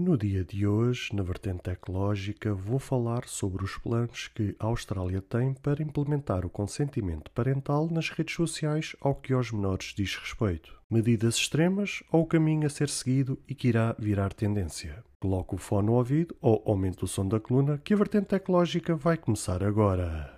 No dia de hoje, na vertente tecnológica, vou falar sobre os planos que a Austrália tem para implementar o consentimento parental nas redes sociais ao que aos menores diz respeito. Medidas extremas ou o caminho a ser seguido e que irá virar tendência. Coloque o fone no ouvido ou aumente o som da coluna que a vertente tecnológica vai começar agora.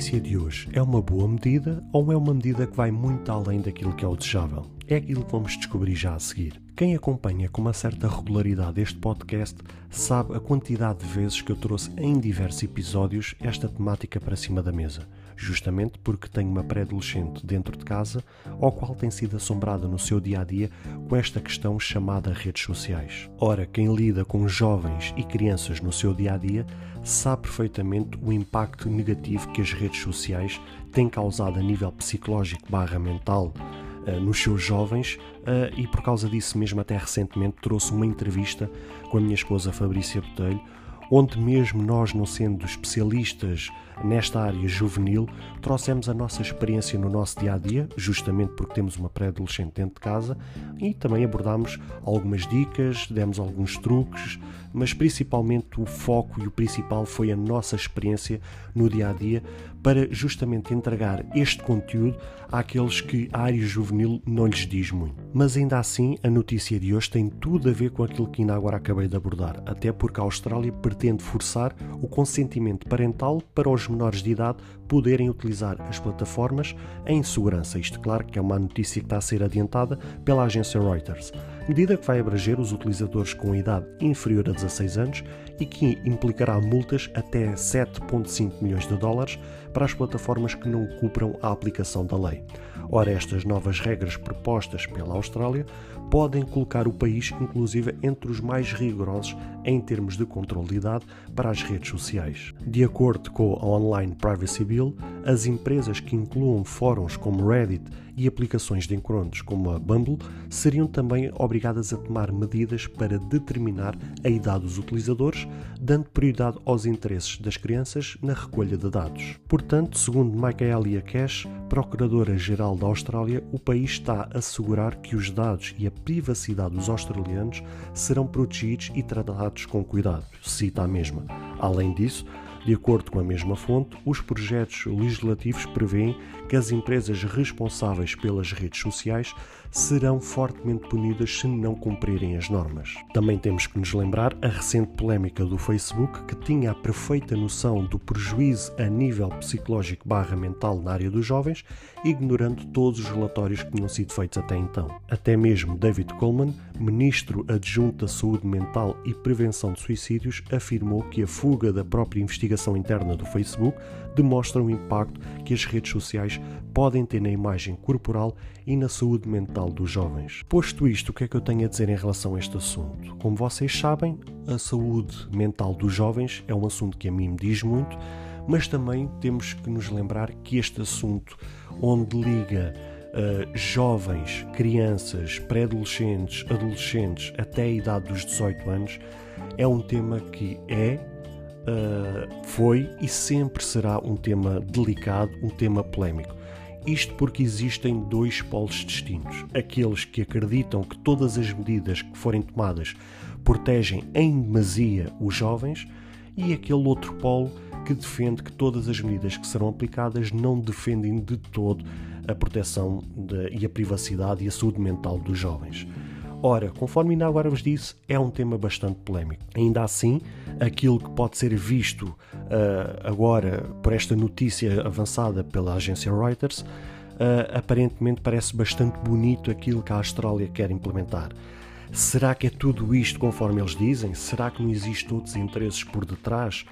Notícia de hoje é uma boa medida ou é uma medida que vai muito além daquilo que é o desejável? É aquilo que vamos descobrir já a seguir. Quem acompanha com uma certa regularidade este podcast sabe a quantidade de vezes que eu trouxe em diversos episódios esta temática para cima da mesa, justamente porque tenho uma pré-adolescente dentro de casa, ao qual tem sido assombrada no seu dia a dia com esta questão chamada redes sociais. Ora, quem lida com jovens e crianças no seu dia a dia sabe perfeitamente o impacto negativo que as redes sociais têm causado a nível psicológico barra mental uh, nos seus jovens uh, e por causa disso mesmo até recentemente trouxe uma entrevista com a minha esposa Fabrícia Botelho onde mesmo nós não sendo especialistas nesta área juvenil, trouxemos a nossa experiência no nosso dia a dia, justamente porque temos uma pré-adolescente dentro de casa, e também abordámos algumas dicas, demos alguns truques, mas principalmente o foco e o principal foi a nossa experiência no dia a dia para justamente entregar este conteúdo àqueles que a área juvenil não lhes diz muito. Mas ainda assim, a notícia de hoje tem tudo a ver com aquilo que ainda agora acabei de abordar, até porque a Austrália pretende forçar o consentimento parental para os menores de idade poderem utilizar as plataformas em segurança. Isto, claro, que é uma notícia que está a ser adiantada pela agência Reuters. Medida que vai abranger os utilizadores com idade inferior a 16 anos e que implicará multas até 7,5 milhões de dólares para as plataformas que não cumpram a aplicação da lei. Ora, estas novas regras propostas pela Austrália podem colocar o país, inclusive, entre os mais rigorosos em termos de controle de idade para as redes sociais. De acordo com a Online Privacy Bill, as empresas que incluam fóruns como Reddit e aplicações de encontros como a Bumble seriam também obrigadas a tomar medidas para determinar a idade dos utilizadores, dando prioridade aos interesses das crianças na recolha de dados. Portanto, segundo Michaelia Cash, Procuradora-Geral da Austrália, o país está a assegurar que os dados e a privacidade dos australianos serão protegidos e tratados com cuidado, cita a mesma. Além disso, de acordo com a mesma fonte, os projetos legislativos prevêem que as empresas responsáveis pelas redes sociais serão fortemente punidas se não cumprirem as normas. Também temos que nos lembrar a recente polémica do Facebook que tinha a perfeita noção do prejuízo a nível psicológico barra mental na área dos jovens, ignorando todos os relatórios que tinham sido feitos até então. Até mesmo David Coleman, ministro adjunto da Saúde Mental e Prevenção de Suicídios, afirmou que a fuga da própria investigação interna do Facebook demonstra o impacto que as redes sociais podem ter na imagem corporal e na saúde mental dos jovens. Posto isto, o que é que eu tenho a dizer em relação a este assunto? Como vocês sabem, a saúde mental dos jovens é um assunto que a mim me diz muito, mas também temos que nos lembrar que este assunto, onde liga uh, jovens, crianças, pré-adolescentes, adolescentes até a idade dos 18 anos, é um tema que é uh, foi e sempre será um tema delicado, um tema polémico. Isto porque existem dois polos distintos: aqueles que acreditam que todas as medidas que forem tomadas protegem em demasia os jovens, e aquele outro polo que defende que todas as medidas que serão aplicadas não defendem de todo a proteção de, e a privacidade e a saúde mental dos jovens. Ora, conforme ainda agora vos disse, é um tema bastante polémico. Ainda assim, aquilo que pode ser visto uh, agora por esta notícia avançada pela agência Reuters, uh, aparentemente parece bastante bonito aquilo que a Austrália quer implementar. Será que é tudo isto conforme eles dizem? Será que não existem outros interesses por detrás?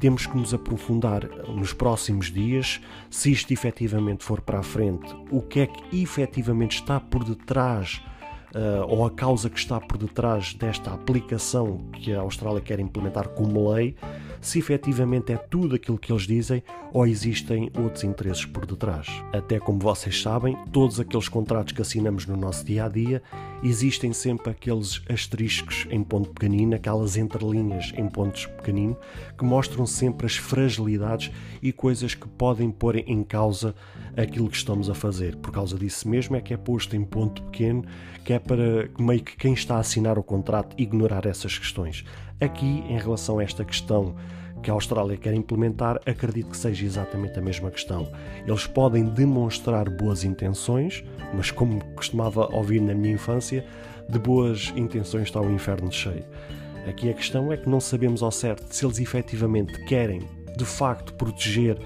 Temos que nos aprofundar nos próximos dias, se isto efetivamente for para a frente, o que é que efetivamente está por detrás uh, ou a causa que está por detrás desta aplicação que a Austrália quer implementar como lei, se efetivamente é tudo aquilo que eles dizem ou existem outros interesses por detrás. Até como vocês sabem, todos aqueles contratos que assinamos no nosso dia a dia existem sempre aqueles asteriscos em ponto pequenino, aquelas entrelinhas em pontos pequenino, que mostram sempre as fragilidades e coisas que podem pôr em causa aquilo que estamos a fazer. Por causa disso mesmo é que é posto em ponto pequeno, que é para meio que quem está a assinar o contrato ignorar essas questões. Aqui, em relação a esta questão que a Austrália quer implementar, acredito que seja exatamente a mesma questão. Eles podem demonstrar boas intenções, mas como costumava ouvir na minha infância, de boas intenções está o inferno cheio. Aqui a questão é que não sabemos ao certo se eles efetivamente querem, de facto, proteger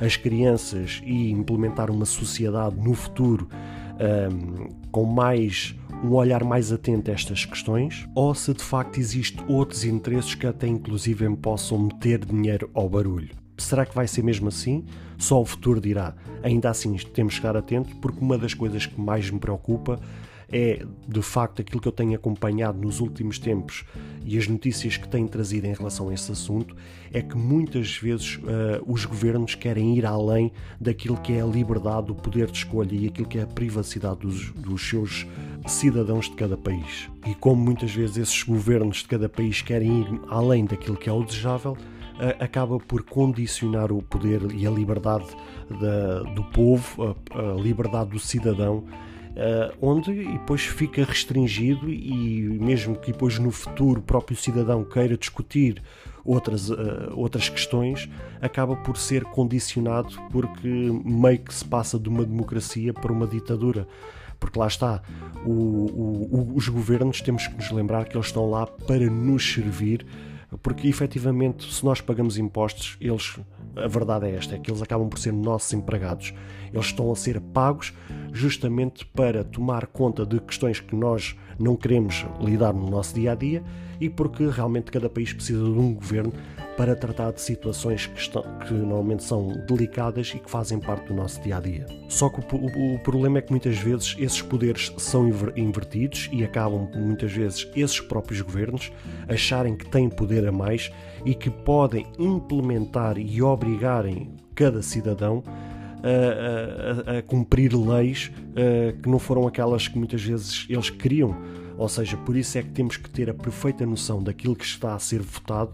as crianças e implementar uma sociedade no futuro um, com mais um olhar mais atento a estas questões ou se de facto existem outros interesses que até inclusive possam meter dinheiro ao barulho. Será que vai ser mesmo assim? Só o futuro dirá. Ainda assim, temos que estar atentos porque uma das coisas que mais me preocupa é de facto aquilo que eu tenho acompanhado nos últimos tempos e as notícias que têm trazido em relação a esse assunto é que muitas vezes uh, os governos querem ir além daquilo que é a liberdade, o poder de escolha e aquilo que é a privacidade dos, dos seus cidadãos de cada país. E como muitas vezes esses governos de cada país querem ir além daquilo que é o desejável, uh, acaba por condicionar o poder e a liberdade da, do povo, a, a liberdade do cidadão onde e depois fica restringido e mesmo que depois no futuro o próprio cidadão queira discutir outras, uh, outras questões, acaba por ser condicionado porque meio que se passa de uma democracia para uma ditadura. Porque lá está, o, o, os governos temos que nos lembrar que eles estão lá para nos servir, porque efetivamente, se nós pagamos impostos, eles a verdade é esta, é que eles acabam por ser nossos empregados. Eles estão a ser pagos justamente para tomar conta de questões que nós não queremos lidar no nosso dia a dia e porque realmente cada país precisa de um governo para tratar de situações que, estão, que normalmente são delicadas e que fazem parte do nosso dia a dia. Só que o, o, o problema é que muitas vezes esses poderes são invertidos e acabam muitas vezes esses próprios governos acharem que têm poder a mais e que podem implementar e obrigarem cada cidadão a, a, a cumprir leis a, que não foram aquelas que muitas vezes eles queriam. Ou seja, por isso é que temos que ter a perfeita noção daquilo que está a ser votado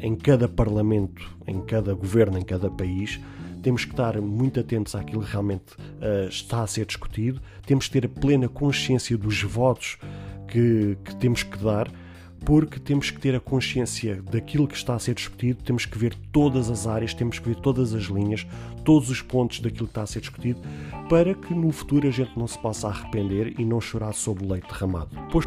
em cada parlamento, em cada governo, em cada país. Temos que estar muito atentos àquilo que realmente está a ser discutido. Temos que ter a plena consciência dos votos que, que temos que dar porque temos que ter a consciência daquilo que está a ser discutido, temos que ver todas as áreas, temos que ver todas as linhas, todos os pontos daquilo que está a ser discutido, para que no futuro a gente não se possa arrepender e não chorar sobre o leite derramado. Pois...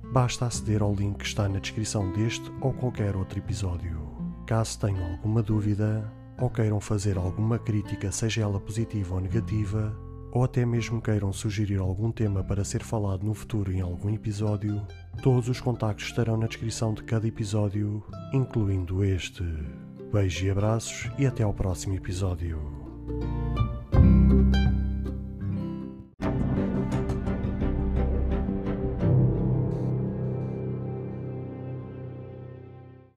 basta aceder ao link que está na descrição deste ou qualquer outro episódio. Caso tenham alguma dúvida ou queiram fazer alguma crítica, seja ela positiva ou negativa, ou até mesmo queiram sugerir algum tema para ser falado no futuro em algum episódio, todos os contactos estarão na descrição de cada episódio, incluindo este. Beijos e abraços e até ao próximo episódio.